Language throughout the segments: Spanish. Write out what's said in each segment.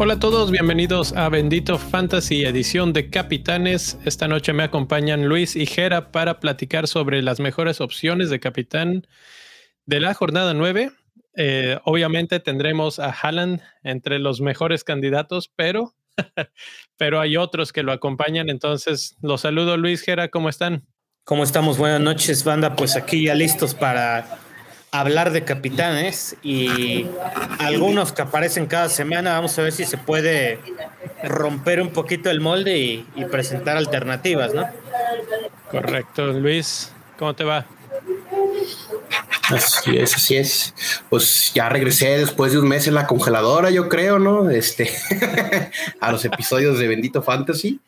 Hola a todos, bienvenidos a Bendito Fantasy, edición de Capitanes. Esta noche me acompañan Luis y Jera para platicar sobre las mejores opciones de capitán de la jornada 9. Eh, obviamente tendremos a Haaland entre los mejores candidatos, pero, pero hay otros que lo acompañan. Entonces, los saludo Luis, Jera, ¿cómo están? ¿Cómo estamos? Buenas noches, banda. Pues aquí ya listos para hablar de capitanes y algunos que aparecen cada semana. Vamos a ver si se puede romper un poquito el molde y, presentar alternativas, ¿no? Correcto, Luis. ¿Cómo te va? Así es, así es. Pues ya regresé después de un mes en la congeladora, yo creo, ¿no? Este, a los episodios de Bendito Fantasy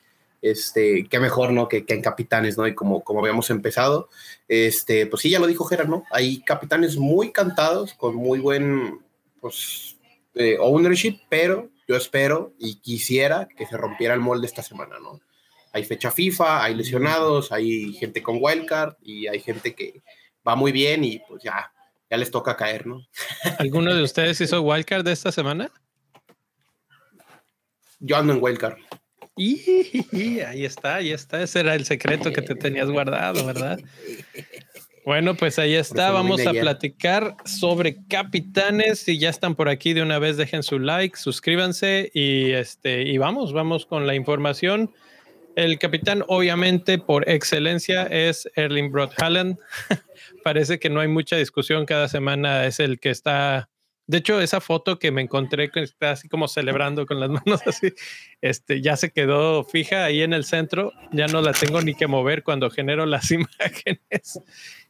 este, qué mejor, ¿no? Que, en capitanes, ¿no? Y como, como habíamos empezado, este, pues sí, ya lo dijo Gerard, ¿no? Hay capitanes muy cantados, con muy buen, pues, eh, ownership, pero yo espero y quisiera que se rompiera el molde esta semana, ¿no? Hay fecha FIFA, hay lesionados, hay gente con wildcard y hay gente que va muy bien y pues ya, ya les toca caer, ¿no? ¿Alguno de ustedes hizo wildcard de esta semana? Yo ando en wildcard. Y ahí está, ahí está. Ese era el secreto que te tenías guardado, ¿verdad? Bueno, pues ahí está. Vamos a platicar sobre capitanes. Si ya están por aquí de una vez, dejen su like, suscríbanse y este y vamos, vamos con la información. El capitán, obviamente, por excelencia, es Erling Broad Halland. Parece que no hay mucha discusión. Cada semana es el que está de hecho, esa foto que me encontré que está así como celebrando con las manos así, este, ya se quedó fija ahí en el centro. Ya no la tengo ni que mover cuando genero las imágenes.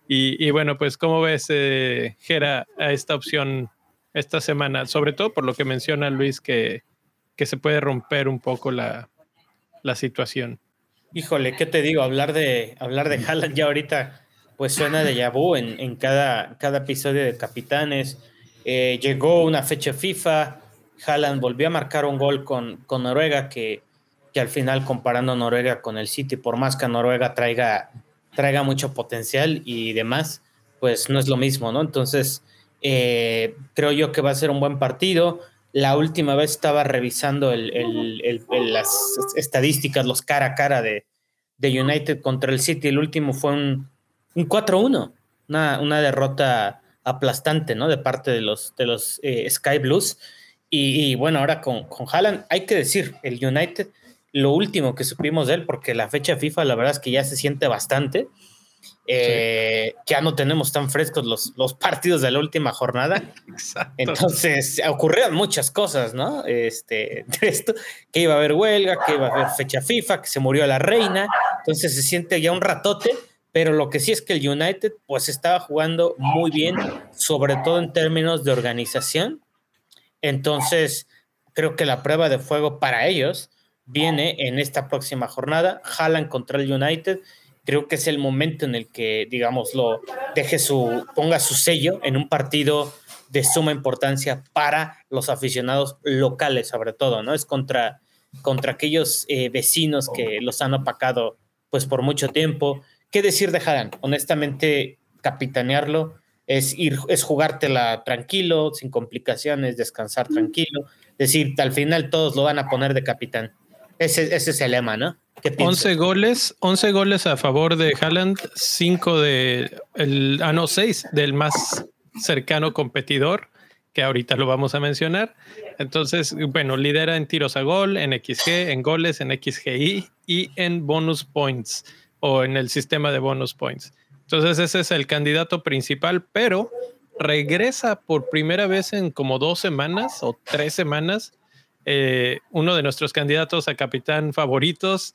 Y, bueno, pues, ¿cómo ves, eh, a esta opción esta semana? Sobre todo por lo que menciona Luis, que, que se puede romper un poco la, la situación. Híjole, ¿qué te digo? Hablar de, hablar de Haaland ya ahorita, pues suena de Yabu en, en cada, cada episodio de Capitanes eh, llegó una fecha FIFA, Haaland volvió a marcar un gol con, con Noruega, que, que, al final comparando Noruega con el City, por más que Noruega traiga, traiga mucho potencial y demás, pues no es lo mismo, ¿no? Entonces, eh, creo yo que va a ser un buen partido. La última vez estaba revisando las estadísticas, los cara a cara de, de, United contra el City. El último fue un, un 4-1, una, una derrota aplastante, ¿no? De parte de los, de los eh, Sky Blues. Y, bueno, ahora con, con hay que decir, el United, lo último que supimos de él, porque la fecha FIFA, la verdad es que ya se siente bastante. Eh, ya no tenemos tan frescos los, los partidos de la última jornada. Entonces ocurrieron muchas cosas, ¿no? Este, esto, que iba a haber huelga, que iba a haber fecha FIFA, que se murió la reina. Entonces se siente ya un ratote pero lo que sí es que el United pues estaba jugando muy bien, sobre todo en términos de organización. Entonces, creo que la prueba de fuego para ellos viene en esta próxima jornada. Jalan contra el United. Creo que es el momento en el que, digamos, lo deje su, ponga su sello en un partido de suma importancia para los aficionados locales, sobre todo, ¿no? Es contra, contra aquellos eh, vecinos que los han opacado pues por mucho tiempo ¿Qué decir de? Honestamente, capitanearlo es ir, es jugártela tranquilo, sin complicaciones, descansar tranquilo. Decir, al final todos lo van a poner de capitán. Ese, ese es el lema, ¿no? 11 goles, 11 goles a favor de Haaland, 5 de el, ah no, 6 del más cercano competidor, que ahorita lo vamos a mencionar. Entonces, bueno, lidera en tiros a gol, en XG, en goles, en XGI y en bonus points o en el sistema de bonus points. Entonces ese es el candidato principal, pero regresa por primera vez en como dos semanas o tres semanas eh, uno de nuestros candidatos a capitán favoritos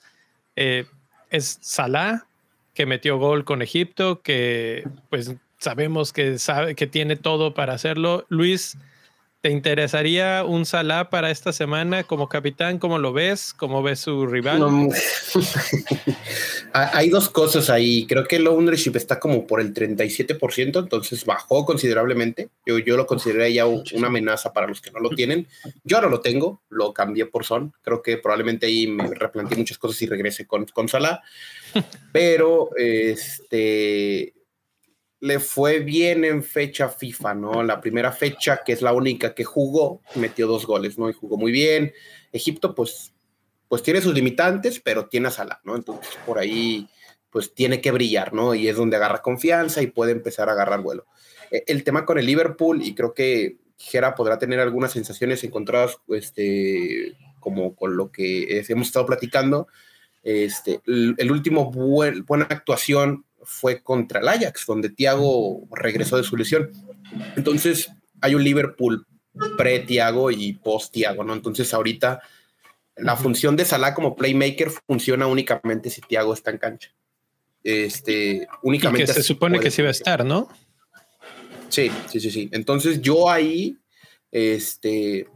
eh, es Salah, que metió gol con Egipto, que pues sabemos que sabe que tiene todo para hacerlo. Luis, ¿Te interesaría un Salah para esta semana como capitán? ¿Cómo lo ves? ¿Cómo ves su rival? Hay dos cosas ahí. Creo que el ownership está como por el 37%, entonces bajó considerablemente. Yo, yo lo consideré ya una amenaza para los que no lo tienen. Yo ahora lo tengo, lo cambié por Son. Creo que probablemente ahí me replanteé muchas cosas y regrese con, con Salah. pero este le fue bien en fecha FIFA, ¿no? La primera fecha, que es la única que jugó, metió dos goles, ¿no? Y jugó muy bien. Egipto, pues, pues tiene sus limitantes, pero tiene a Salah, ¿no? Entonces, por ahí, pues tiene que brillar, ¿no? Y es donde agarra confianza y puede empezar a agarrar vuelo. E, el tema con el Liverpool, y creo que Gera podrá tener algunas sensaciones encontradas, este, como con lo que hemos estado platicando, este, el, último buena actuación fue contra el Ajax, donde Thiago regresó de su lesión. Entonces, hay un Liverpool pre-Thiago y post-Thiago, ¿no? Entonces, ahorita la función de Salah como playmaker funciona únicamente si Thiago está en cancha. Este, únicamente. se supone que sí va a estar, ¿no? Sí, sí, sí, sí. Entonces, yo ahí, este,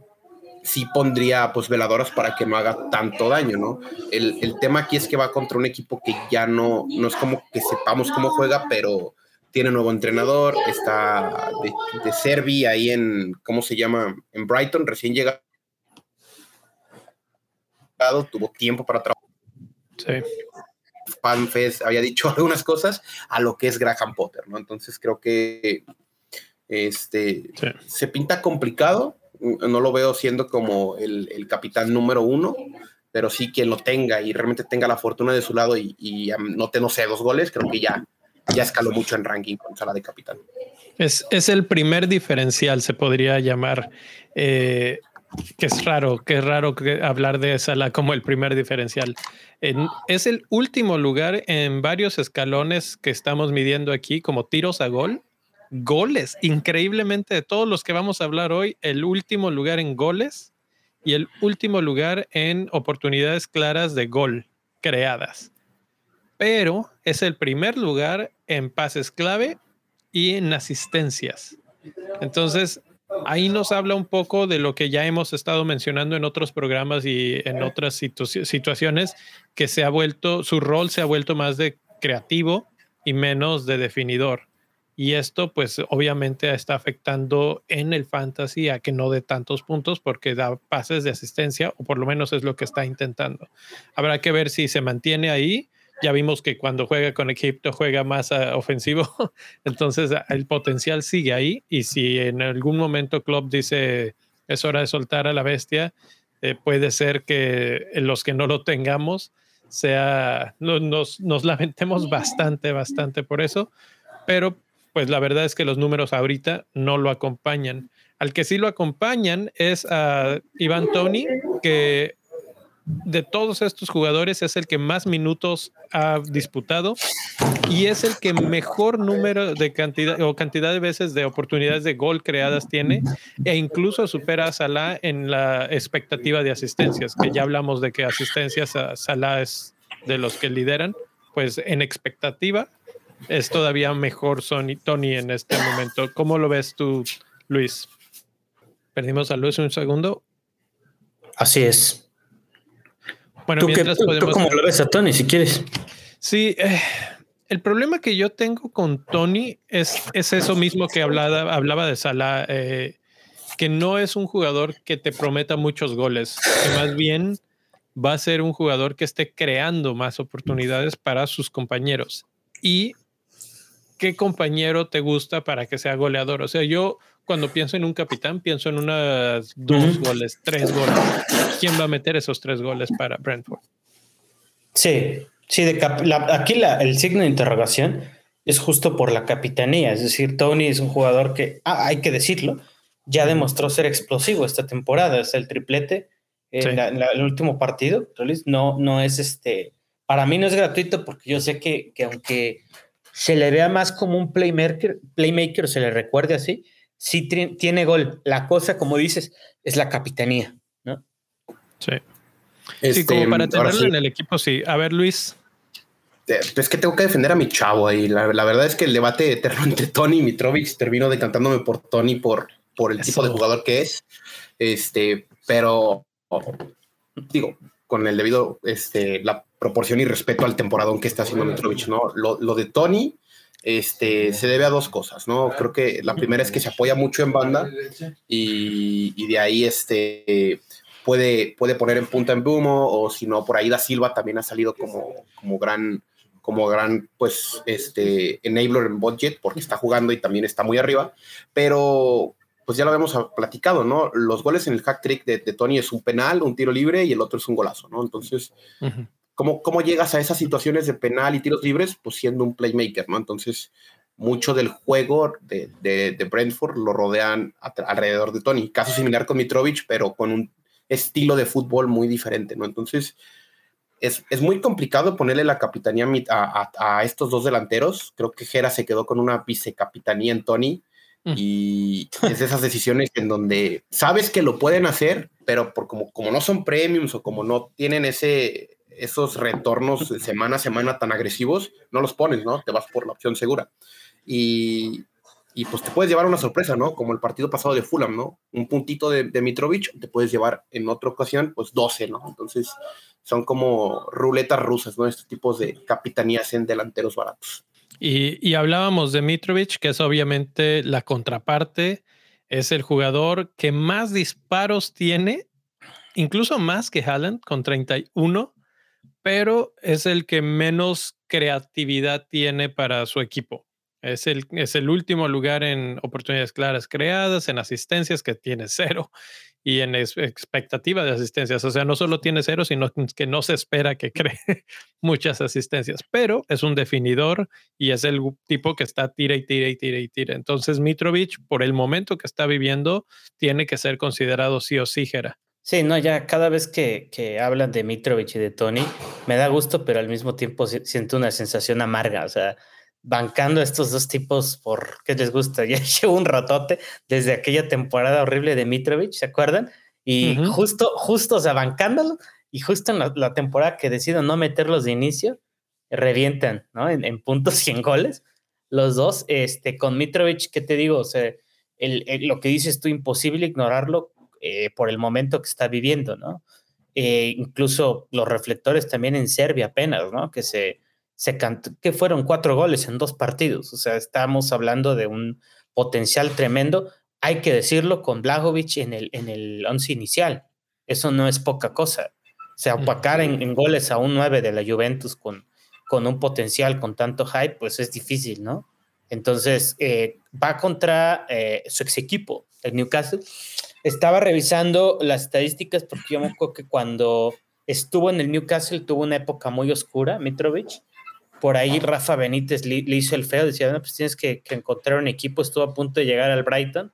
sí pondría pues veladoras para que no haga tanto daño, ¿no? El, el, tema aquí es que va contra un equipo que ya no, no es como que sepamos cómo juega, pero tiene nuevo entrenador, está de, de Servi ahí en, ¿cómo se llama? En Brighton, recién llegado, tuvo tiempo para trabajar. Sí. Fanfest había dicho algunas cosas a lo que es Graham Potter, ¿no? Entonces creo que este se pinta complicado, no lo veo siendo como el, capitán número uno, pero sí quien lo tenga y realmente tenga la fortuna de su lado y, y no sé, dos goles, creo que ya, ya escaló mucho en ranking con sala de capitán. Es, es el primer diferencial, se podría llamar. Eh, que es raro, que es raro que hablar de Sala como el primer diferencial. es el último lugar en varios escalones que estamos midiendo aquí, como tiros a gol, goles. Increíblemente, de todos los que vamos a hablar hoy, el último lugar en goles y el último lugar en oportunidades claras de gol creadas. Pero es el primer lugar en pases clave y en asistencias. Entonces, ahí nos habla un poco de lo que ya hemos estado mencionando en otros programas y en otras situaciones, que se ha vuelto, su rol se ha vuelto más de creativo y menos de definidor. Y esto, pues obviamente está afectando en el fantasy a que no dé tantos puntos porque da pases de asistencia, o por lo menos es lo que está intentando. Habrá que ver si se mantiene ahí. Ya vimos que cuando juega con Egipto juega más ah, ofensivo, entonces ah, el potencial sigue ahí. Y si en algún momento Klopp dice es hora de soltar a la bestia, eh, puede ser que los que no lo tengamos sea nos, nos lamentemos bastante, bastante por eso. Pero pues la verdad es que los números ahorita no lo acompañan. Al que sí lo acompañan es a Iván Tony, que de todos estos jugadores es el que más minutos ha disputado y es el que mejor número de cantidad o cantidad de veces de oportunidades de gol creadas tiene e incluso supera a Salah en la expectativa de asistencias, que ya hablamos de que asistencias a Salah es de los que lideran, pues en expectativa es todavía mejor Sony, Tony en este momento. ¿Cómo lo ves tú, Luis? Perdimos a Luis un segundo. Así es. Bueno, ¿Tú, cómo lo ves a Tony, si quieres? Sí, eh, el problema que yo tengo con Tony es, es eso mismo que hablaba, hablaba de Salah, eh, que no es un jugador que te prometa muchos goles, que más bien va a ser un jugador que esté creando más oportunidades para sus compañeros. Y qué compañero te gusta para que sea goleador. O sea, yo cuando pienso en un capitán, pienso en unas dos goles, tres goles. ¿Quién va a meter esos tres goles para Brentford? Sí, sí, de aquí el signo de interrogación es justo por la capitanía. Es decir, Tony es un jugador que, ah, hay que decirlo, ya demostró ser explosivo esta temporada. Es el triplete en, el último partido. No, no es este. Para mí no es gratuito porque yo sé que, que aunque se le vea más como un playmaker, playmaker se le recuerde así, sí tiene gol. La cosa, como dices, es la capitanía, ¿no? Sí. sí, como este, para tenerlo en el equipo, sí. A ver, Luis. Es que tengo que defender a mi chavo ahí. La, verdad es que el debate eterno entre Tony y Mitrovic termino decantándome por Tony por, por el tipo de jugador que es. Este, pero digo, con el debido, este, la proporción y respeto al temporadón que está haciendo Mitrovic, ¿no? Lo, de Tony este, se debe a dos cosas, ¿no? Creo que la primera es que se apoya mucho en banda y, de ahí este, puede, puede poner en punta en Bumo o si no, por ahí Da Silva también ha salido como, como gran como gran, pues, este, enabler en budget, porque está jugando y también está muy arriba, pero pues ya lo habíamos platicado, ¿no? Los goles en el hack trick de, Tony es un penal, un tiro libre y el otro es un golazo, ¿no? Entonces, ¿cómo, ¿cómo llegas a esas situaciones de penal y tiros libres? Pues siendo un playmaker, ¿no? Entonces, mucho del juego de, de, Brentford lo rodean alrededor de Tony. Caso similar con Mitrovic, pero con un estilo de fútbol muy diferente, ¿no? Entonces, es, es muy complicado ponerle la capitanía a, a, estos dos delanteros. Creo que Jera se quedó con una vicecapitanía en Tony. Mm. Y es de esas decisiones en donde sabes que lo pueden hacer, pero por como, como no son premiums o como no tienen ese, esos retornos semana a semana tan agresivos, no los pones, ¿no? Te vas por la opción segura y, y, pues te puedes llevar una sorpresa, ¿no? Como el partido pasado de Fulham, ¿no? Un puntito de, de Mitrovic, te puedes llevar en otra ocasión, pues 12, ¿no? Entonces son como ruletas rusas, ¿no? Estos tipos de capitanías en delanteros baratos. Y, y hablábamos de Mitrovic, que es obviamente la contraparte, es el jugador que más disparos tiene, incluso más que Haaland, con 31, pero es el que menos creatividad tiene para su equipo. Es el, es el último lugar en oportunidades claras creadas, en asistencias que tiene cero y en expectativa de asistencias. O sea, no solo tiene cero, sino que no se espera que cree muchas asistencias, pero es un definidor y es el tipo que está tira y tira y tira y tira. Entonces, Mitrovic, por el momento que está viviendo, tiene que ser considerado sí o sí, Jera. Sí, no, ya cada vez que, que hablan de Mitrovic y de Tony, me da gusto, pero al mismo tiempo siento una sensación amarga. O sea, bancando a estos dos tipos por qué les gusta. Ya llevo un ratote desde aquella temporada horrible de Mitrovic, ¿se acuerdan? Y justo, justo, o sea, bancándolo, y justo en la, temporada que decido no meterlos de inicio, revientan, ¿no? En, puntos y en goles. Los dos, este, con Mitrovic, ¿qué te digo? O sea, el, lo que dices tú, imposible ignorarlo eh, por el momento que está viviendo, ¿no? Eh, incluso los reflectores también en Serbia apenas, ¿no? Que se, se cantó, que fueron cuatro goles en dos partidos. O sea, estamos hablando de un potencial tremendo. Hay que decirlo con Blagovic en el, en el once inicial. Eso no es poca cosa. O sea, opacar en, goles a un 9 de la Juventus con, con un potencial con tanto hype, pues es difícil, ¿no? Entonces, eh, va contra eh, su ex equipo, el Newcastle. Estaba revisando las estadísticas porque yo me acuerdo que cuando estuvo en el Newcastle tuvo una época muy oscura, Mitrovic, por ahí Rafa Benítez le, hizo el feo, decía, no, pues tienes que, encontrar un equipo, estuvo a punto de llegar al Brighton,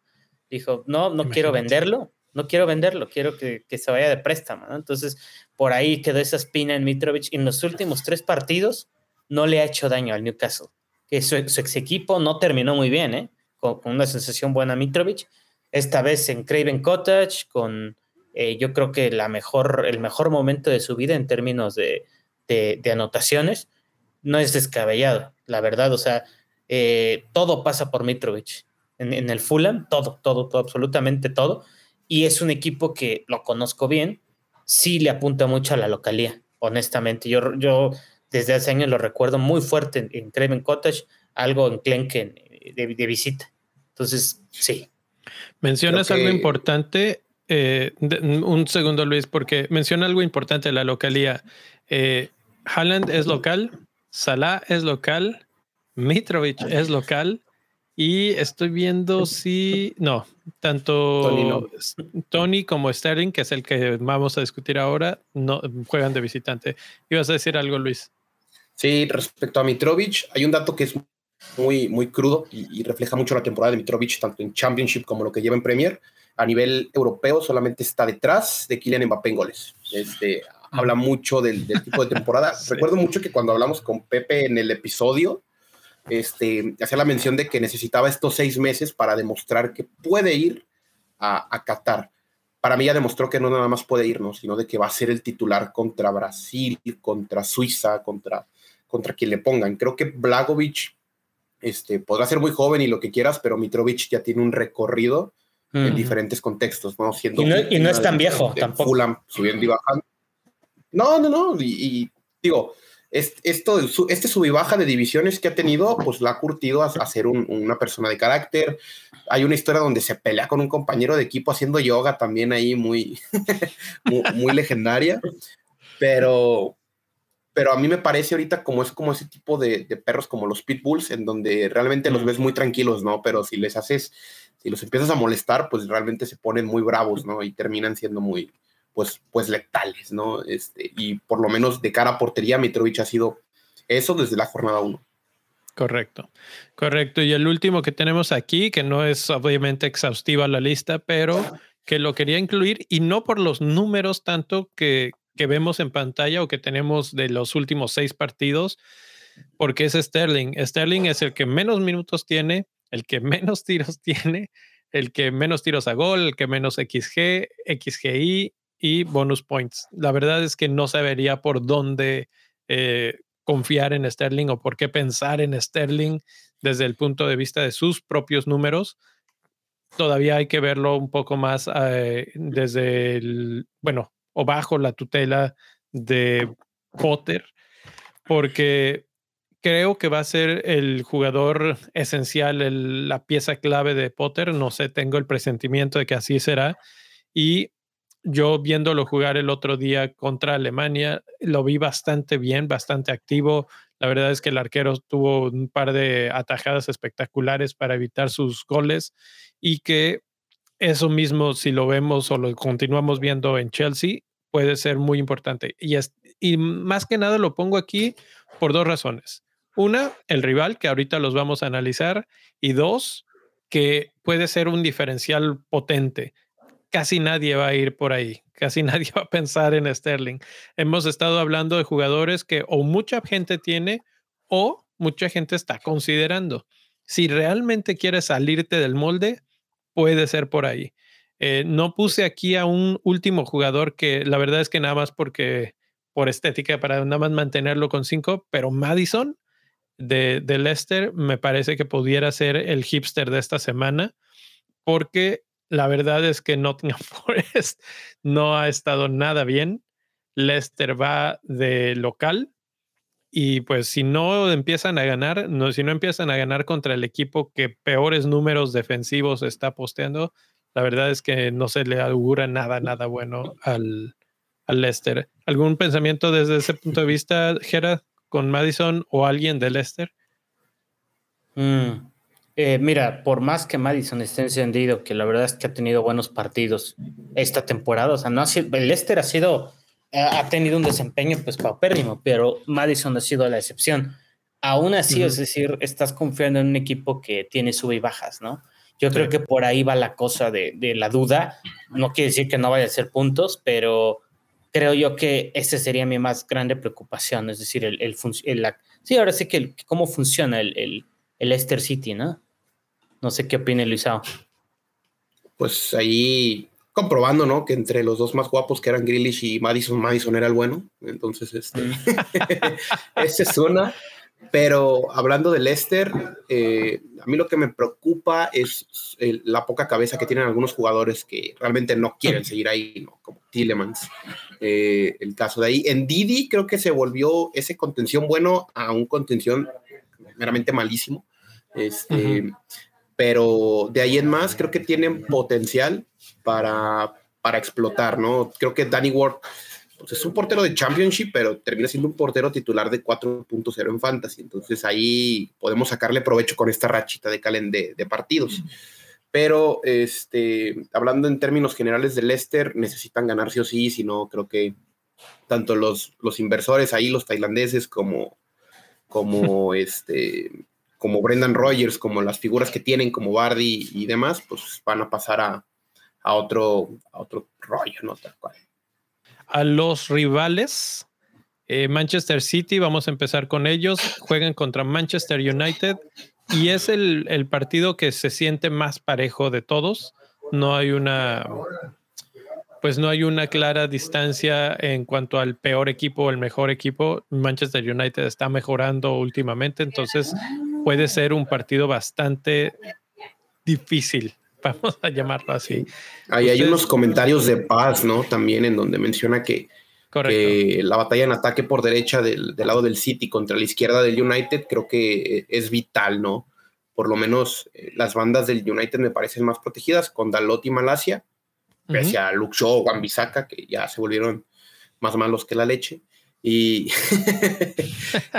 dijo, no, no quiero venderlo, no quiero venderlo, quiero que, se vaya de préstamo, Entonces, por ahí quedó esa espina en Mitrovic. En los últimos tres partidos no le ha hecho daño al Newcastle, que su, ex equipo no terminó muy bien, ¿eh? Con, una sensación buena a Mitrovic. Esta vez en Craven Cottage, con eh, yo creo que la mejor, el mejor momento de su vida en términos de, de anotaciones no es descabellado, la verdad. O sea, eh, todo pasa por Mitrovic. En, el Fulham, todo, todo, todo, absolutamente todo. Y es un equipo que lo conozco bien, sí le apunta mucho a la localía, honestamente. Yo, yo desde hace años lo recuerdo muy fuerte en, Craven Cottage, algo en Klenken de, visita. Entonces, sí. Mencionas algo importante. Eh, un segundo, Luis, porque menciona algo importante de la localía. Eh, Haaland es local, Salah es local, Mitrovic es local y estoy viendo si no, tanto Tony, como Sterling, que es el que vamos a discutir ahora, no juegan de visitante. ¿Ibas a decir algo, Luis? Sí, respecto a Mitrovic, hay un dato que es muy, muy crudo y, refleja mucho la temporada de Mitrovic, tanto en Championship como lo que lleva en Premier. A nivel europeo solamente está detrás de Kylian Mbappé en goles. Este, habla mucho del, tipo de temporada. Recuerdo mucho que cuando hablamos con Pepe en el episodio, este, hacía la mención de que necesitaba estos seis meses para demostrar que puede ir a, a Qatar. Para mí ya demostró que no nada más puede ir, sino de que va a ser el titular contra Brasil, contra Suiza, contra, contra quien le pongan. Creo que Blagovic este, podrá ser muy joven y lo que quieras, pero Mitrovic ya tiene un recorrido en diferentes contextos, ¿no? Siendo y no, es tan viejo tampoco. Fulham, subiendo y bajando. No, no, no. Y, digo, esto, este sub y baja de divisiones que ha tenido, pues la ha curtido a, ser una persona de carácter. Hay una historia donde se pelea con un compañero de equipo haciendo yoga también ahí muy, muy, legendaria. Pero, pero a mí me parece ahorita como es como ese tipo de, perros como los pitbulls, en donde realmente los ves muy tranquilos, ¿no? Pero si les haces, si los empiezas a molestar, pues realmente se ponen muy bravos, ¿no? Y terminan siendo muy, pues, pues letales, ¿no? Este, y por lo menos de cara a portería, Mitrovic ha sido eso desde la jornada 1. Correcto, correcto. Y el último que tenemos aquí, que no es obviamente exhaustiva la lista, pero que lo quería incluir y no por los números tanto que, que vemos en pantalla o que tenemos de los últimos seis partidos, porque es Sterling. Sterling es el que menos minutos tiene, el que menos tiros tiene, el que menos tiros a gol, el que menos XG, XGI y bonus points. La verdad es que no sabería por dónde eh, confiar en Sterling o por qué pensar en Sterling desde el punto de vista de sus propios números. Todavía hay que verlo un poco más eh, desde el, bueno, o bajo la tutela de Potter, porque creo que va a ser el jugador esencial, la pieza clave de Potter. No sé, tengo el presentimiento de que así será. Y yo viéndolo jugar el otro día contra Alemania, lo vi bastante bien, bastante activo. La verdad es que el arquero tuvo un par de atajadas espectaculares para evitar sus goles y que eso mismo, si lo vemos o lo continuamos viendo en Chelsea, puede ser muy importante. Y, y más que nada lo pongo aquí por dos razones. Una, el rival, que ahorita los vamos a analizar. Y dos, que puede ser un diferencial potente. Casi nadie va a ir por ahí, casi nadie va a pensar en Sterling. Hemos estado hablando de jugadores que o mucha gente tiene o mucha gente está considerando. Si realmente quieres salirte del molde, puede ser por ahí. Eh, no puse aquí a un último jugador que la verdad es que nada más porque por estética, para nada más mantenerlo con cinco, pero Madison de, de Leicester me parece que pudiera ser el hipster de esta semana, porque la verdad es que Nottingham Forest no ha estado nada bien. Leicester va de local y pues si no empiezan a ganar, no, si no empiezan a ganar contra el equipo que peores números defensivos está posteando, la verdad es que no se le augura nada, nada bueno al, al Leicester. ¿Algún pensamiento desde ese punto de vista, Gerard, con Madison o alguien de Leicester? Mm, eh, mira, por más que Madison esté encendido, que la verdad es que ha tenido buenos partidos esta temporada, o sea, no ha sido, el Leicester ha sido, ha tenido un desempeño pues paupérrimo, pero Madison ha sido la excepción. Aún así, es decir, estás confiando en un equipo que tiene sube y bajas, ¿no? Yo creo que por ahí va la cosa de, la duda. No quiere decir que no vaya a ser puntos, pero creo yo que esa sería mi más grande preocupación, es decir, el, el, sí, ahora sí que cómo funciona el, el, Leicester City, ¿no? No sé qué opina Luisao. Pues ahí comprobando, ¿no? Que entre los dos más guapos que eran Grealish y Madison, Madison era el bueno. Entonces, este, mm. esa es una. Pero hablando de Leicester, eh, a mí lo que me preocupa es la poca cabeza que tienen algunos jugadores que realmente no quieren seguir ahí, ¿no? como Tillemans. Eh, el caso de ahí. En Didi creo que se volvió ese contención bueno a un contención meramente malísimo. Este, Pero de ahí en más creo que tienen potencial para, para explotar, ¿no? Creo que Danny Ward pues es un portero de Championship, pero termina siendo un portero titular de 4.0 en Fantasy. Entonces ahí podemos sacarle provecho con esta rachita de, calen de, partidos. Pero este, hablando en términos generales de Leicester, necesitan ganar sí o sí, si no, creo que tanto los, los inversores ahí, los tailandeses, como, como, este, como Brendan Rogers, como las figuras que tienen, como Bardi y demás, pues van a pasar a, a otro, a otro rollo, ¿no? Tal cual a los rivales. Eh, Manchester City, vamos a empezar con ellos. Juegan contra Manchester United y es el, el, partido que se siente más parejo de todos. No hay una, pues no hay una clara distancia en cuanto al peor equipo o el mejor equipo. Manchester United está mejorando últimamente, entonces puede ser un partido bastante difícil vamos a llamarlo así. Ahí hay unos comentarios de paz, ¿no? También en donde menciona que, la batalla en ataque por derecha del, lado del City contra la izquierda del United creo que es vital, ¿no? Por lo menos eh, las bandas del United me parecen más protegidas con Dalot y Malasia, pese a Luke Shaw o Wan que ya se volvieron más malos que la leche.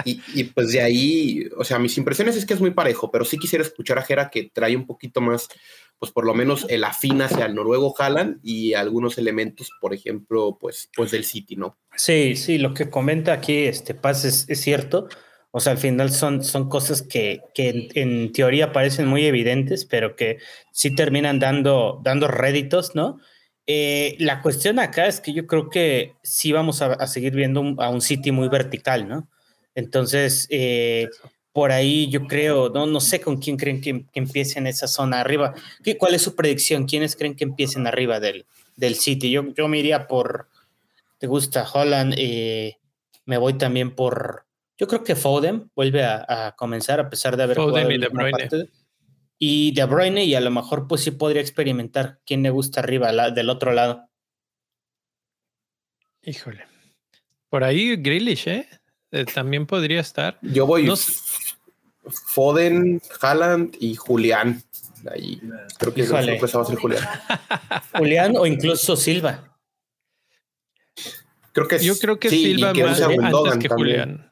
Y, y, pues de ahí, o sea, mis impresiones es que es muy parejo, pero sí quisiera escuchar a Jera que trae un poquito más, pues por lo menos el afín hacia el noruego Haaland y algunos elementos, por ejemplo, pues, pues del City, ¿no? Sí, sí, lo que comenta aquí este Paz es, cierto. O sea, al final son, son cosas que, que en, teoría parecen muy evidentes, pero que sí terminan dando, dando réditos, ¿no? Eh, la cuestión acá es que yo creo que sí vamos a, seguir viendo a un City muy vertical, ¿no? Entonces, eh, por ahí yo creo, no, no sé con quién creen que, empiece en esa zona arriba. ¿Qué, ¿Cuál es su predicción? ¿Quiénes creen que empiecen arriba del, del City? Yo, yo me iría por, ¿te gusta Holland? Eh, me voy también por, yo creo que Foden vuelve a, comenzar a pesar de haber Foden y De Bruyne y De Bruyne y a lo mejor pues sí podría experimentar quién le gusta arriba del otro lado. Híjole. Por ahí Grealish, ¿eh? ¿eh? también podría estar. Yo voy Foden, Haaland y Julián. Ahí creo que va a ser Julián. Julián o incluso Silva. Creo que yo creo que Silva más antes que Julián.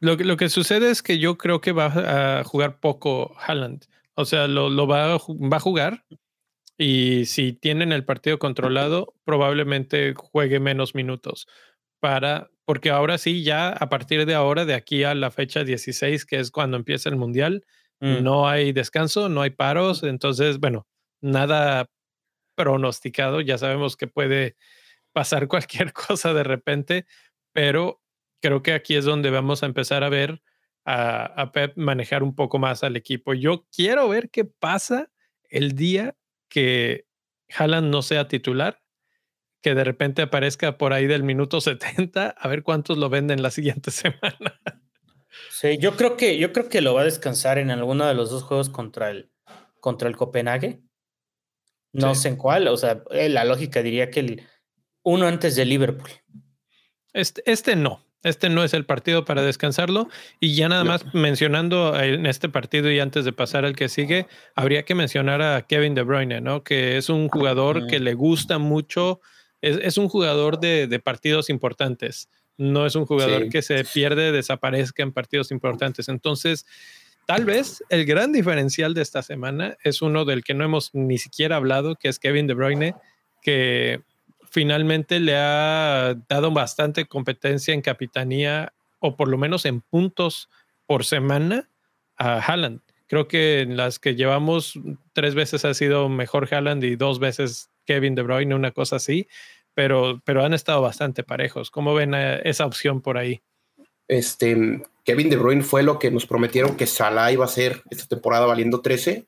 Lo, lo que sucede es que yo creo que va a jugar poco Haaland. O sea, lo, va, a, va a jugar y si tienen el partido controlado, probablemente juegue menos minutos para, porque ahora sí, ya a partir de ahora, de aquí a la fecha 16, que es cuando empieza el Mundial, mm. no hay descanso, no hay paros, entonces, bueno, nada pronosticado, ya sabemos que puede pasar cualquier cosa de repente, pero creo que aquí es donde vamos a empezar a ver a, Pep manejar un poco más al equipo. Yo quiero ver qué pasa el día que Haaland no sea titular, que de repente aparezca por ahí del minuto 70, a ver cuántos lo venden la siguiente semana. Sí, yo creo que, yo creo que lo va a descansar en alguno de los dos juegos contra el, contra el Copenhague. No sé en cuál, o sea, eh, la lógica diría que el uno antes de Liverpool. Este, este no, este no es el partido para descansarlo. Y ya nada más mencionando en este partido y antes de pasar al que sigue, habría que mencionar a Kevin De Bruyne, ¿no? Que es un jugador que le gusta mucho, es, un jugador de, partidos importantes. No es un jugador que se pierde, desaparezca en partidos importantes. Entonces, tal vez el gran diferencial de esta semana es uno del que no hemos ni siquiera hablado, que es Kevin De Bruyne, que finalmente le ha dado bastante competencia en capitanía o por lo menos en puntos por semana a Haaland. Creo que en las que llevamos tres veces ha sido mejor Haaland y dos veces Kevin De Bruyne, una cosa así, pero, pero han estado bastante parejos. ¿Cómo ven eh, esa opción por ahí? Este, Kevin De Bruyne fue lo que nos prometieron que Salah iba a ser esta temporada valiendo 13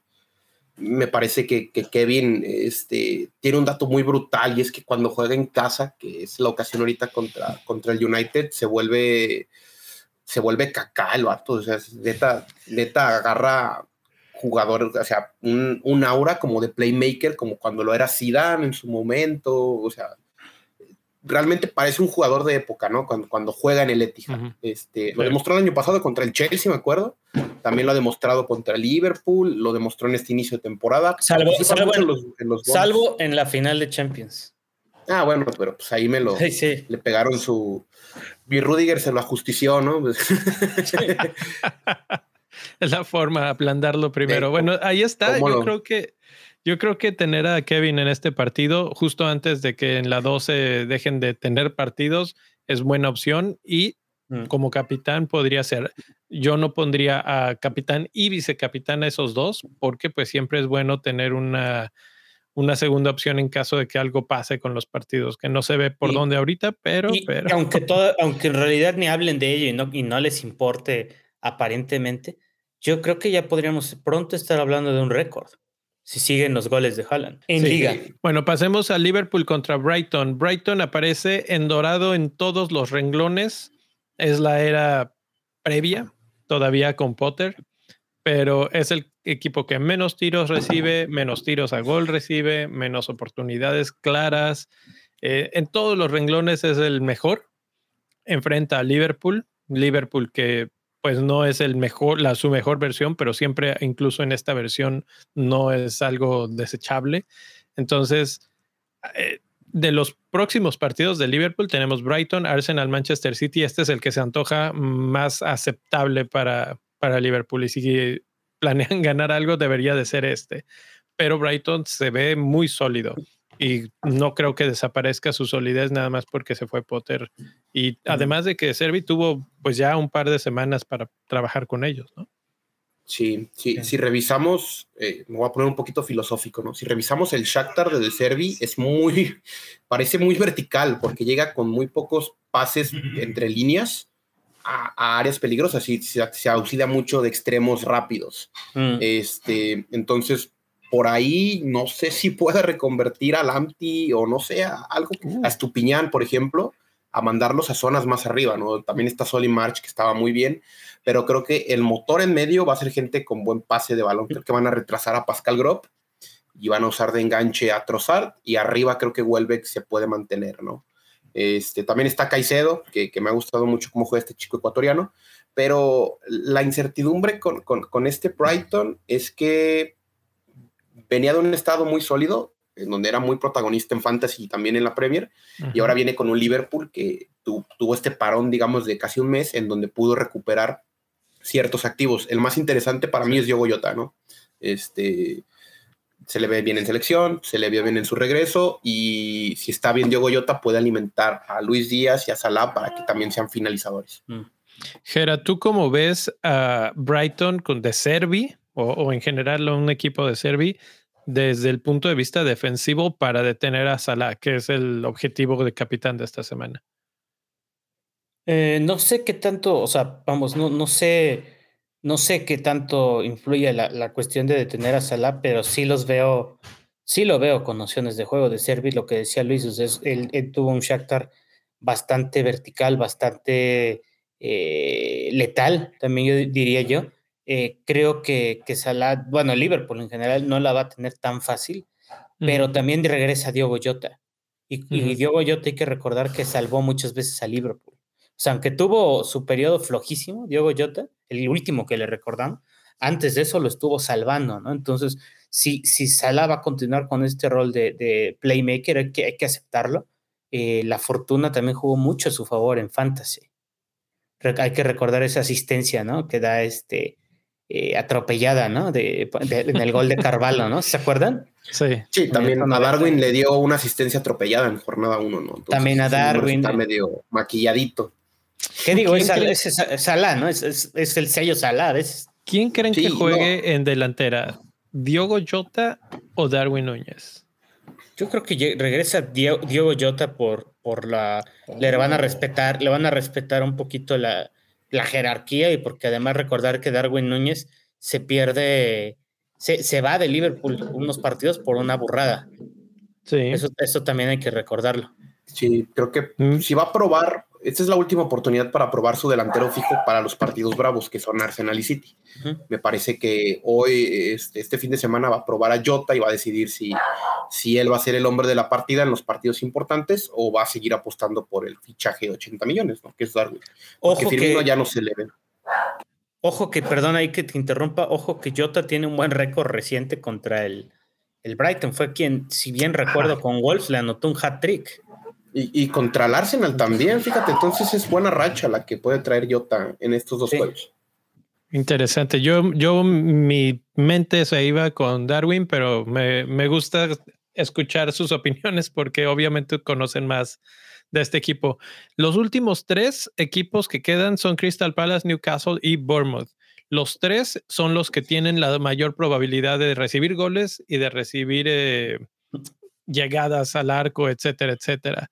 me parece que, Kevin este, tiene un dato muy brutal y es que cuando juega en casa, que es la ocasión ahorita contra, contra el United, se vuelve, se vuelve caca el vato, o sea, neta, neta agarra jugador, o sea, un, un, aura como de playmaker, como cuando lo era Zidane en su momento, o sea, realmente parece un jugador de época, ¿no? Cuando, cuando juega en el Etihad. este, lo demostró el año pasado contra el Chelsea, me acuerdo. También lo ha demostrado contra el Liverpool, lo demostró en este inicio de temporada. Salvo, en, la final de Champions. Ah, bueno, pero pues ahí me lo le pegaron su. Mi Rudiger se lo ajustició, ¿no? la forma de aplandarlo primero. bueno, ahí está. Yo creo que yo creo que tener a Kevin en este partido, justo antes de que en la 12 dejen de tener partidos, es buena opción y mm. como capitán podría ser. Yo no pondría a capitán y vicecapitán a esos dos, porque pues siempre es bueno tener una, una segunda opción en caso de que algo pase con los partidos, que no se ve por dónde ahorita, pero... pero... aunque, todo, aunque en realidad ni hablen de ello y no, y no les importe aparentemente, yo creo que ya podríamos pronto estar hablando de un récord si siguen los goles de Haaland en liga. Bueno, pasemos a Liverpool contra Brighton. Brighton aparece en dorado en todos los renglones. Es la era previa, todavía con Potter, pero es el equipo que menos tiros recibe, menos tiros a gol recibe, menos oportunidades claras. Eh, en todos los renglones es el mejor. Enfrenta a Liverpool. Liverpool que pues no es el mejor, la, su mejor versión, pero siempre, incluso en esta versión, no es algo desechable. Entonces, eh, de los próximos partidos de Liverpool tenemos Brighton, Arsenal, Manchester City. Este es el que se antoja más aceptable para, para Liverpool. Y si planean ganar algo, debería de ser este. Pero Brighton se ve muy sólido y no creo que desaparezca su solidez nada más porque se fue Potter. Y además de que Servi tuvo pues ya un par de semanas para trabajar con ellos, ¿no? Sí, sí, si revisamos, eh, me voy a poner un poquito filosófico, ¿no? Si revisamos el Shakhtar de Servi, es muy, parece muy vertical porque llega con muy pocos pases entre líneas a, áreas peligrosas y se, se, auxilia mucho de extremos rápidos. Mm. Este, entonces, por ahí no sé si pueda reconvertir al Lamptey o no sé, a algo, uh. a Estupiñán, por ejemplo, a mandarlos a zonas más arriba, ¿no? También está Soli March, que estaba muy bien, pero creo que el motor en medio va a ser gente con buen pase de balón. Creo que van a retrasar a Pascal Grob y van a usar de enganche a Trossard y arriba creo que Welbeck se puede mantener, ¿no? Este, también está Caicedo, que, me ha gustado mucho cómo juega este chico ecuatoriano, pero la incertidumbre con, con este Brighton es que venía de un estado muy sólido, en donde era muy protagonista en Fantasy y también en la Premier, y ahora viene con un Liverpool que tuvo este parón, digamos, de casi un mes, en donde pudo recuperar ciertos activos. El más interesante para mí es Diogo Jota, ¿no? Este, se le ve bien en selección, se le ve bien en su regreso, y si está bien Diogo Jota, puede alimentar a Luis Díaz y a Salah para que también sean finalizadores. Mm. Gera, ¿tú cómo ves a Brighton con de Servi o, o en general un equipo de Servi desde el punto de vista defensivo para detener a Salah, que es el objetivo de capitán de esta semana? Eh, no sé qué tanto, o sea, vamos, no, no sé, no sé qué tanto influye la, la, cuestión de detener a Salah, pero sí los veo, sí lo veo con nociones de juego de Servi, lo que decía Luis, es, él, tuvo un Shakhtar bastante vertical, bastante eh, letal, también yo diría yo, eh, creo que, que Salah, bueno, Liverpool en general no la va a tener tan fácil, pero también regresa Diogo Jota. Y, Diogo Jota hay que recordar que salvó muchas veces a Liverpool. O sea, aunque tuvo su periodo flojísimo, Diogo Jota, el último que le recordamos, antes de eso lo estuvo salvando, ¿no? Entonces, si, si Salah va a continuar con este rol de, playmaker, hay que, hay que aceptarlo. Eh, la fortuna también jugó mucho a su favor en Fantasy. hay que recordar esa asistencia, ¿no? Que da este eh, atropellada, ¿no? De, en el gol de Carvalho, ¿no? ¿Se acuerdan? Sí. Sí, también a Darwin le dio una asistencia atropellada en jornada 1, ¿no? también a Darwin. Está medio maquilladito. ¿Qué digo? Es, Salah, ¿no? Es, el sello Salah. ¿Quién creen que juegue en delantera? ¿Diogo Jota o Darwin Núñez? Yo creo que regresa Diogo Jota por, por la. Le van a respetar, le van a respetar un poquito la, la jerarquía y porque además recordar que Darwin Núñez se pierde, se, se va de Liverpool unos partidos por una burrada. Sí. Eso, eso también hay que recordarlo. Sí, creo que mm. si va a probar, esta es la última oportunidad para probar su delantero fijo para los partidos bravos, que son Arsenal y City. Me parece que hoy, este, este, fin de semana, va a probar a Jota y va a decidir si, si él va a ser el hombre de la partida en los partidos importantes o va a seguir apostando por el fichaje de 80 millones, ¿no? que es Darwin. Porque Firmino ya no se le ve. Ojo que, perdón ahí que te interrumpa, ojo que Jota tiene un buen récord reciente contra el, el Brighton. Fue quien, si bien recuerdo, con Wolves le anotó un hat-trick. Y, contra el Arsenal también, fíjate, entonces es buena racha la que puede traer Jota en estos dos juegos. Interesante. Yo, yo, mi mente se iba con Darwin, pero me, me gusta escuchar sus opiniones porque obviamente conocen más de este equipo. Los últimos tres equipos que quedan son Crystal Palace, Newcastle y Bournemouth. Los tres son los que tienen la mayor probabilidad de recibir goles y de recibir eh, llegadas al arco, etcétera, etcétera.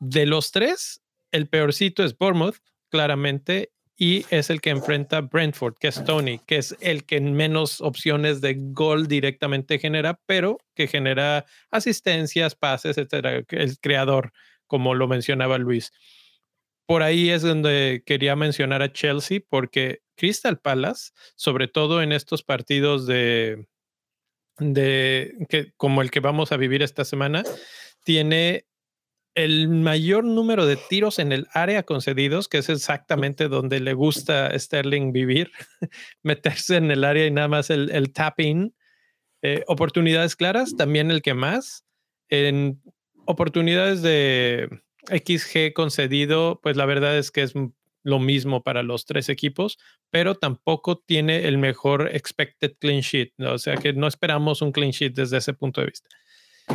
De los tres, el peorcito es Bournemouth, claramente, y es el que enfrenta Brentford, que es Tony, que es el que menos opciones de gol directamente genera, pero que genera asistencias, pases, etcétera, el creador, como lo mencionaba Luis. Por ahí es donde quería mencionar a Chelsea, porque Crystal Palace, sobre todo en estos partidos de, de que, como el que vamos a vivir esta semana, tiene el mayor número de tiros en el área concedidos, que es exactamente donde le gusta a Sterling vivir, meterse en el área y nada más el, el tapping. Eh, oportunidades claras, también el que más. En oportunidades de XG concedido, pues la verdad es que es lo mismo para los tres equipos, pero tampoco tiene el mejor expected clean sheet, o sea que no esperamos un clean sheet desde ese punto de vista.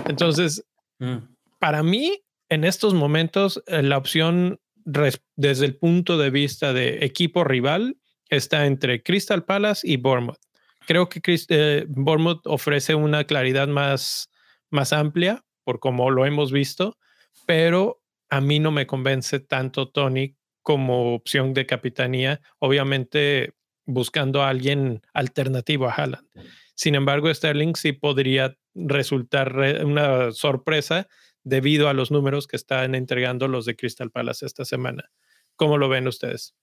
Entonces, mm. para mí, en estos momentos, eh, la opción desde el punto de vista de equipo rival está entre Crystal Palace y Bournemouth. Creo que eh, Bournemouth ofrece una claridad más, más amplia por como lo hemos visto, pero a mí no me convence tanto Tony como opción de capitanía, obviamente buscando a alguien alternativo a Haaland. Sin embargo, Sterling sí podría resultar una sorpresa debido a los números que están entregando los de Crystal Palace esta semana. ¿Cómo lo ven ustedes?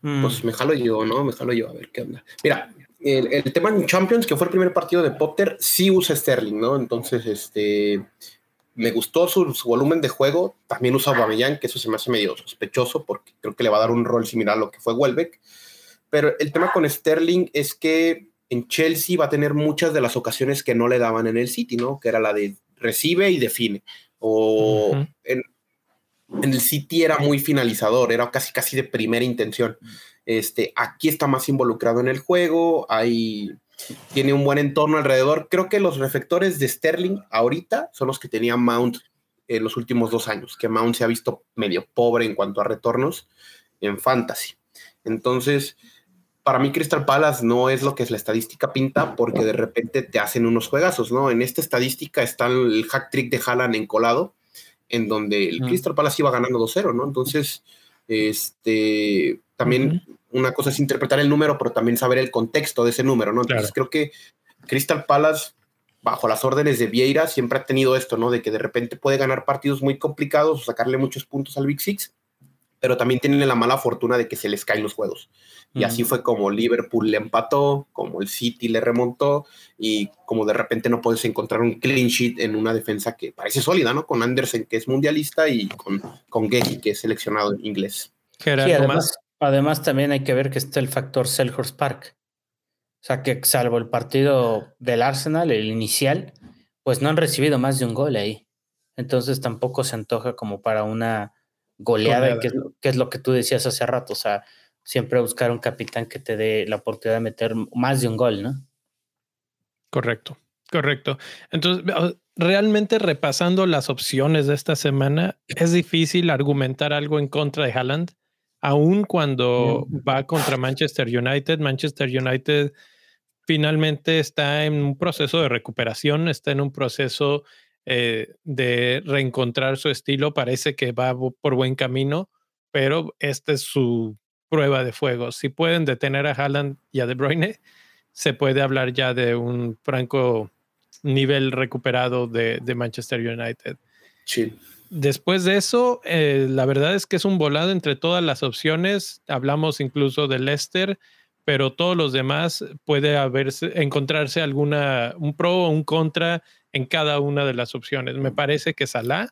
Pues me jalo yo, ¿no? Me jalo yo a ver qué onda. Mira, el, el, tema en Champions, que fue el primer partido de Potter, sí usa Sterling, ¿no? Entonces, este, me gustó su, volumen de juego. También usa Aubameyang, que eso se me hace medio sospechoso porque creo que le va a dar un rol similar a lo que fue Welbeck. Pero el tema con Sterling es que en Chelsea va a tener muchas de las ocasiones que no le daban en el City, ¿no? Que era la de recibe y define. O en, el City era muy finalizador, era casi casi de primera intención. Este, aquí está más involucrado en el juego, hay tiene un buen entorno alrededor. Creo que los reflectores de Sterling ahorita son los que tenía Mount en los últimos dos años, que Mount se ha visto medio pobre en cuanto a retornos en fantasy. Entonces, para mí Crystal Palace no es lo que es la estadística pinta porque de repente te hacen unos juegazos, ¿no? En esta estadística está el hack trick de Haaland encolado, en donde el Crystal Palace iba ganando 2-0, ¿no? Entonces, este, también una cosa es interpretar el número, pero también saber el contexto de ese número, ¿no? Entonces creo que Crystal Palace, bajo las órdenes de Vieira, siempre ha tenido esto, ¿no? De que de repente puede ganar partidos muy complicados o sacarle muchos puntos al Big Six, pero también tienen la mala fortuna de que se les caen los juegos. Y así fue como Liverpool le empató, como el City le remontó, y como de repente no puedes encontrar un clean sheet en una defensa que parece sólida, ¿no? Con Andersen, que es mundialista, y con, con Gehi, que es seleccionado en inglés. Sí, además, Además, también hay que ver que está el factor Selhurst Park. O sea, que salvo el partido del Arsenal, el inicial, pues no han recibido más de un gol ahí. Entonces tampoco se antoja como para una goleada, Que, es, lo que tú decías hace rato. O sea, siempre buscar un capitán que te dé la oportunidad de meter más de un gol, ¿no? Correcto, correcto. Entonces, realmente repasando las opciones de esta semana, es difícil argumentar algo en contra de Haaland aun cuando va contra Manchester United, Manchester United finalmente está en un proceso de recuperación, está en un proceso eh, de reencontrar su estilo, parece que va por buen camino, pero esta es su prueba de fuego. Si pueden detener a Haaland y a De Bruyne, se puede hablar ya de un franco nivel recuperado de, de Manchester United. Sí. Después de eso, eh, la verdad es que es un volado entre todas las opciones. Hablamos incluso de Leicester, pero todos los demás puede haberse, encontrarse alguna, un pro o un contra en cada una de las opciones. Me parece que Salah,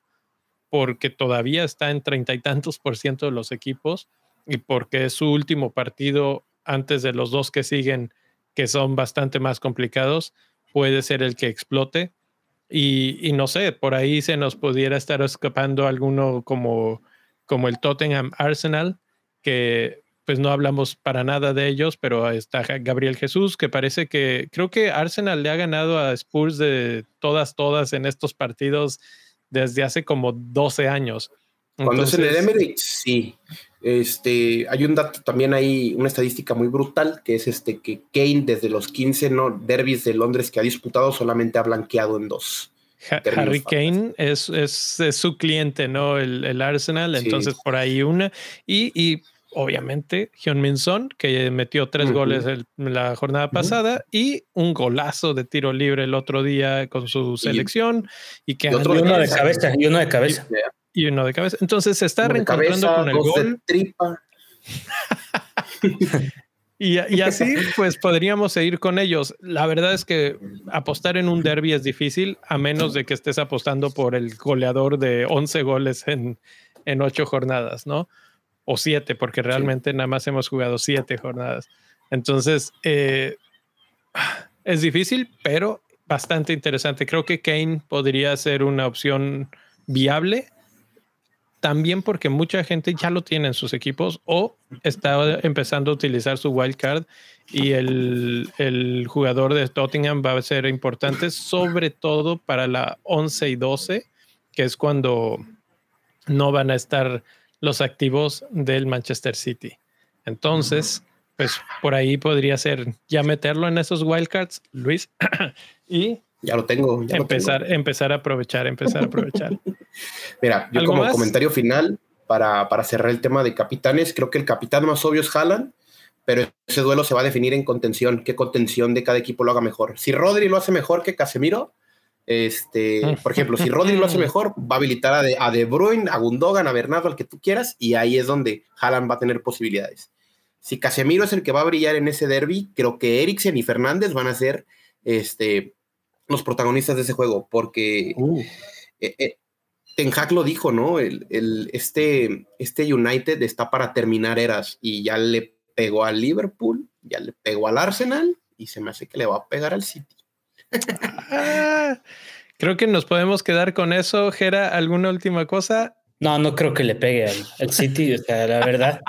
porque todavía está en treinta y tantos por ciento de los equipos y porque es su último partido antes de los dos que siguen, que son bastante más complicados, puede ser el que explote. Y, no sé, por ahí se nos pudiera estar escapando alguno como, como el Tottenham Arsenal, que pues no hablamos para nada de ellos, pero está Gabriel Jesús, que parece que creo que Arsenal le ha ganado a Spurs de todas, todas en estos partidos desde hace como 12 años. Cuando es en el Emirates, sí. Este, hay un dato también ahí, una estadística muy brutal, que es este que Kane desde los 15 no, derbis de Londres que ha disputado solamente ha blanqueado en dos. Harry Kane es, es, su cliente, ¿no? El, Arsenal, entonces por ahí una. Y, y obviamente Hyun Min Son, que metió tres goles la jornada pasada y un golazo de tiro libre el otro día con su selección. Y, que otro uno de cabeza, y uno de cabeza y uno de cabeza. Entonces se está reencontrando con el gol. Tripa. y, y, así, pues podríamos seguir con ellos. La verdad es que apostar en un derby es difícil, a menos de que estés apostando por el goleador de 11 goles en, en 8 jornadas, ¿no? O 7, porque realmente nada más hemos jugado 7 jornadas. Entonces, eh, es difícil, pero bastante interesante. Creo que Kane podría ser una opción viable. También porque mucha gente ya lo tiene en sus equipos o está empezando a utilizar su wild card y el, el jugador de Tottenham va a ser importante, sobre todo para la 11 y 12, que es cuando no van a estar los activos del Manchester City. Entonces, pues por ahí podría ser ya meterlo en esos wildcards, Luis, y ya lo tengo. empezar, empezar a aprovechar, empezar a aprovechar. Mira, yo como comentario final, para, para, cerrar el tema de capitanes, creo que el capitán más obvio es Haaland, pero ese duelo se va a definir en contención, qué contención de cada equipo lo haga mejor. Si Rodri lo hace mejor que Casemiro, este, por ejemplo, si Rodri lo hace mejor, va a habilitar a de, a de Bruyne, a Gundogan, a Bernardo, al que tú quieras, y ahí es donde Haaland va a tener posibilidades. Si Casemiro es el que va a brillar en ese derby, creo que Eriksen y Fernández van a ser este, los protagonistas de ese juego, porque uh. eh, eh, Ten Hag lo dijo, ¿no? El, este, este United está para terminar eras y ya le pegó al Liverpool, ya le pegó al Arsenal y se me hace que le va a pegar al City. Ah, creo que nos podemos quedar con eso. Gera, ¿alguna última cosa? No, no creo que le pegue al, City, o sea, la verdad.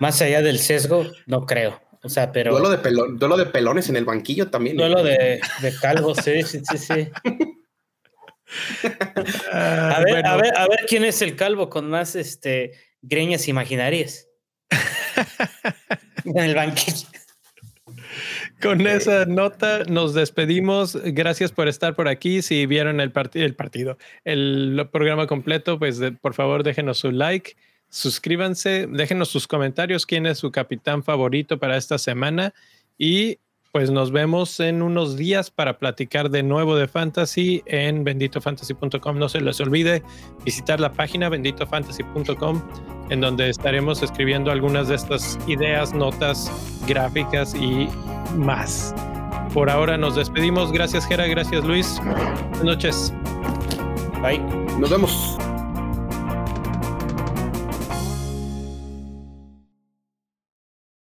Más allá del sesgo, no creo. O sea, pero. Duelo de, de pelones en el banquillo también. Duelo de, de calvos, sí, sí, sí, sí. Ah, a, ver, a, ver, a ver quién es el calvo con más este, greñas imaginarias. en el banquillo. Con esa nota nos despedimos. Gracias por estar por aquí. Si vieron el, el partido, el programa completo, pues por favor déjenos su like suscríbanse, déjenos sus comentarios, quién es su capitán favorito para esta semana y pues nos vemos en unos días para platicar de nuevo de fantasy en benditofantasy.com. No se les olvide visitar la página benditofantasy.com en donde estaremos escribiendo algunas de estas ideas, notas, gráficas y más. Por ahora nos despedimos. Gracias Gera, gracias Luis. Buenas noches. Bye. Nos vemos.